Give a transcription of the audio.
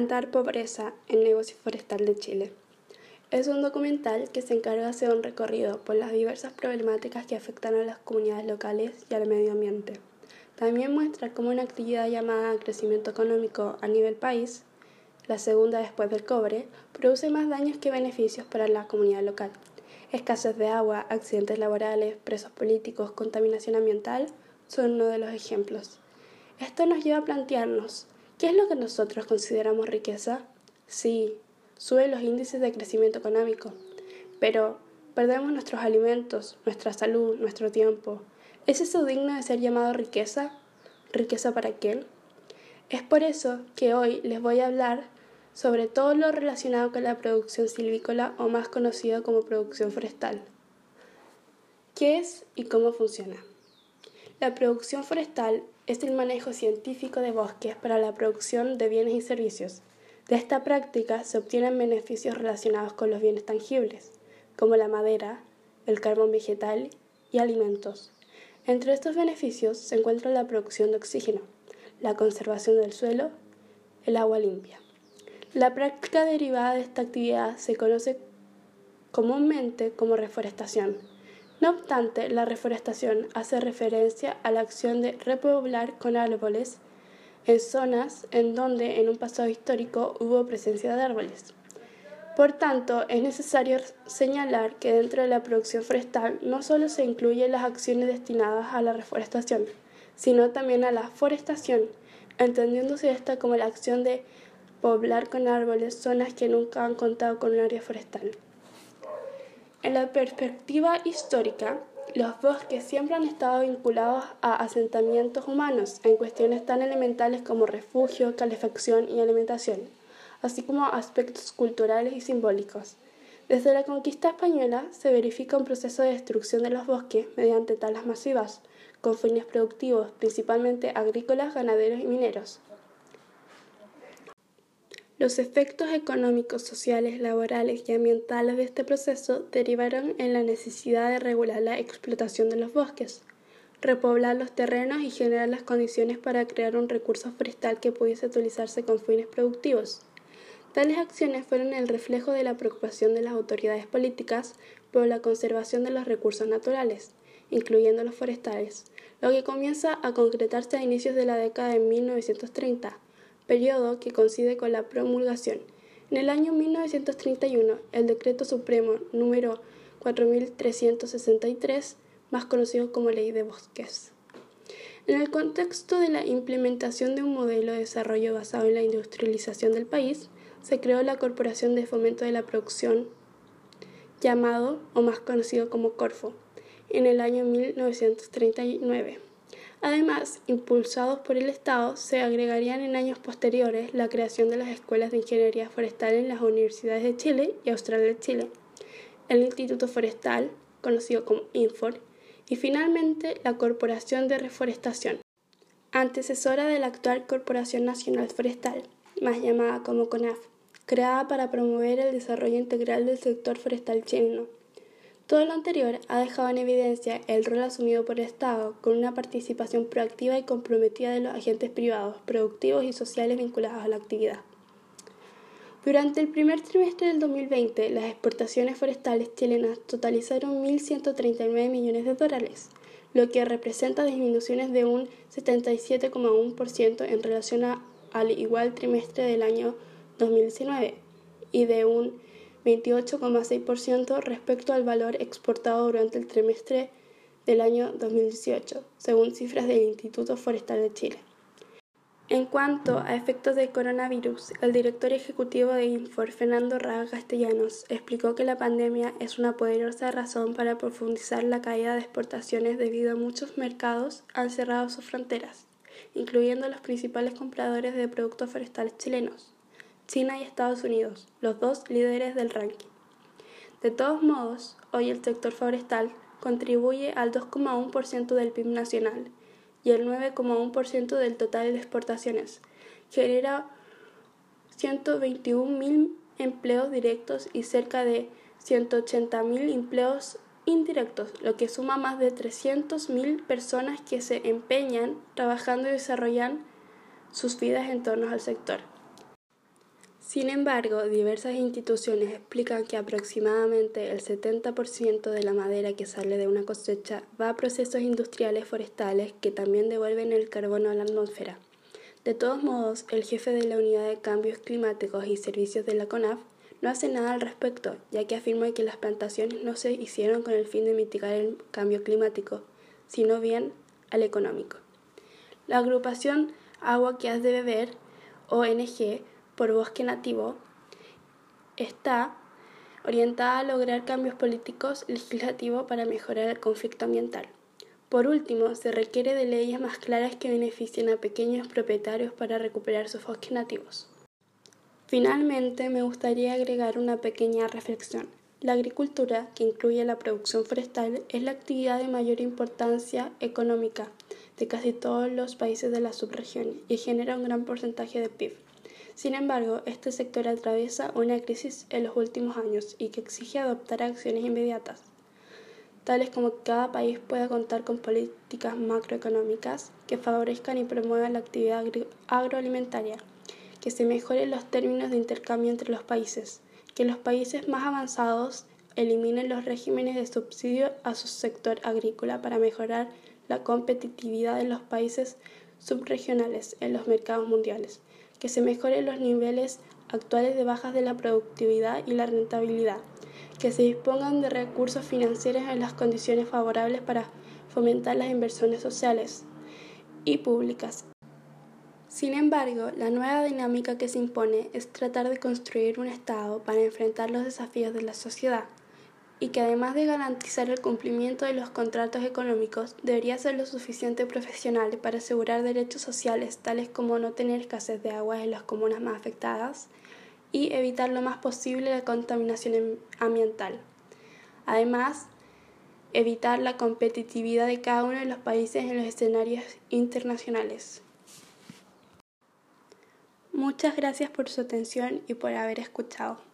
Plantar pobreza, el negocio forestal de Chile. Es un documental que se encarga de hacer un recorrido por las diversas problemáticas que afectan a las comunidades locales y al medio ambiente. También muestra cómo una actividad llamada crecimiento económico a nivel país, la segunda después del cobre, produce más daños que beneficios para la comunidad local. Escasez de agua, accidentes laborales, presos políticos, contaminación ambiental son uno de los ejemplos. Esto nos lleva a plantearnos ¿Qué es lo que nosotros consideramos riqueza? Sí, suben los índices de crecimiento económico, pero perdemos nuestros alimentos, nuestra salud, nuestro tiempo. ¿Es eso digno de ser llamado riqueza? ¿Riqueza para quién? Es por eso que hoy les voy a hablar sobre todo lo relacionado con la producción silvícola o más conocido como producción forestal. ¿Qué es y cómo funciona? La producción forestal es el manejo científico de bosques para la producción de bienes y servicios. De esta práctica se obtienen beneficios relacionados con los bienes tangibles, como la madera, el carbón vegetal y alimentos. Entre estos beneficios se encuentra la producción de oxígeno, la conservación del suelo, el agua limpia. La práctica derivada de esta actividad se conoce comúnmente como reforestación no obstante, la reforestación hace referencia a la acción de repoblar con árboles en zonas en donde en un pasado histórico hubo presencia de árboles. Por tanto, es necesario señalar que dentro de la producción forestal no solo se incluyen las acciones destinadas a la reforestación, sino también a la forestación, entendiéndose esta como la acción de poblar con árboles zonas que nunca han contado con un área forestal. En la perspectiva histórica, los bosques siempre han estado vinculados a asentamientos humanos en cuestiones tan elementales como refugio, calefacción y alimentación, así como aspectos culturales y simbólicos. Desde la conquista española se verifica un proceso de destrucción de los bosques mediante talas masivas, con fines productivos, principalmente agrícolas, ganaderos y mineros. Los efectos económicos, sociales, laborales y ambientales de este proceso derivaron en la necesidad de regular la explotación de los bosques, repoblar los terrenos y generar las condiciones para crear un recurso forestal que pudiese utilizarse con fines productivos. Tales acciones fueron el reflejo de la preocupación de las autoridades políticas por la conservación de los recursos naturales, incluyendo los forestales, lo que comienza a concretarse a inicios de la década de 1930 periodo que coincide con la promulgación. En el año 1931, el Decreto Supremo número 4363, más conocido como Ley de Bosques. En el contexto de la implementación de un modelo de desarrollo basado en la industrialización del país, se creó la Corporación de Fomento de la Producción, llamado o más conocido como Corfo, en el año 1939. Además, impulsados por el Estado, se agregarían en años posteriores la creación de las escuelas de ingeniería forestal en las universidades de Chile y Austral de Chile, el Instituto Forestal, conocido como INFOR, y finalmente la Corporación de Reforestación, antecesora de la actual Corporación Nacional Forestal, más llamada como CONAF, creada para promover el desarrollo integral del sector forestal chileno todo lo anterior ha dejado en evidencia el rol asumido por el Estado con una participación proactiva y comprometida de los agentes privados, productivos y sociales vinculados a la actividad. Durante el primer trimestre del 2020, las exportaciones forestales chilenas totalizaron 1.139 millones de dólares, lo que representa disminuciones de un 77,1% en relación al igual trimestre del año 2019 y de un 28,6% respecto al valor exportado durante el trimestre del año 2018, según cifras del Instituto Forestal de Chile. En cuanto a efectos del coronavirus, el director ejecutivo de Infor, Fernando Raga Castellanos, explicó que la pandemia es una poderosa razón para profundizar la caída de exportaciones debido a muchos mercados han cerrado sus fronteras, incluyendo los principales compradores de productos forestales chilenos. China y Estados Unidos, los dos líderes del ranking. De todos modos, hoy el sector forestal contribuye al 2,1% del PIB nacional y el 9,1% del total de exportaciones. Genera 121.000 empleos directos y cerca de 180.000 empleos indirectos, lo que suma más de 300.000 personas que se empeñan trabajando y desarrollan sus vidas en torno al sector. Sin embargo, diversas instituciones explican que aproximadamente el 70% de la madera que sale de una cosecha va a procesos industriales forestales que también devuelven el carbono a la atmósfera. De todos modos, el jefe de la Unidad de Cambios Climáticos y Servicios de la CONAF no hace nada al respecto, ya que afirma que las plantaciones no se hicieron con el fin de mitigar el cambio climático, sino bien al económico. La agrupación Agua que has de beber, ONG, por bosque nativo está orientada a lograr cambios políticos legislativos para mejorar el conflicto ambiental. Por último, se requiere de leyes más claras que beneficien a pequeños propietarios para recuperar sus bosques nativos. Finalmente, me gustaría agregar una pequeña reflexión. La agricultura, que incluye la producción forestal, es la actividad de mayor importancia económica de casi todos los países de la subregión y genera un gran porcentaje de PIB. Sin embargo, este sector atraviesa una crisis en los últimos años y que exige adoptar acciones inmediatas, tales como que cada país pueda contar con políticas macroeconómicas que favorezcan y promuevan la actividad agroalimentaria, que se mejoren los términos de intercambio entre los países, que los países más avanzados eliminen los regímenes de subsidio a su sector agrícola para mejorar la competitividad de los países subregionales en los mercados mundiales que se mejoren los niveles actuales de bajas de la productividad y la rentabilidad, que se dispongan de recursos financieros en las condiciones favorables para fomentar las inversiones sociales y públicas. Sin embargo, la nueva dinámica que se impone es tratar de construir un Estado para enfrentar los desafíos de la sociedad, y que además de garantizar el cumplimiento de los contratos económicos, debería ser lo suficiente profesional para asegurar derechos sociales tales como no tener escasez de agua en las comunas más afectadas y evitar lo más posible la contaminación ambiental. Además, evitar la competitividad de cada uno de los países en los escenarios internacionales. Muchas gracias por su atención y por haber escuchado.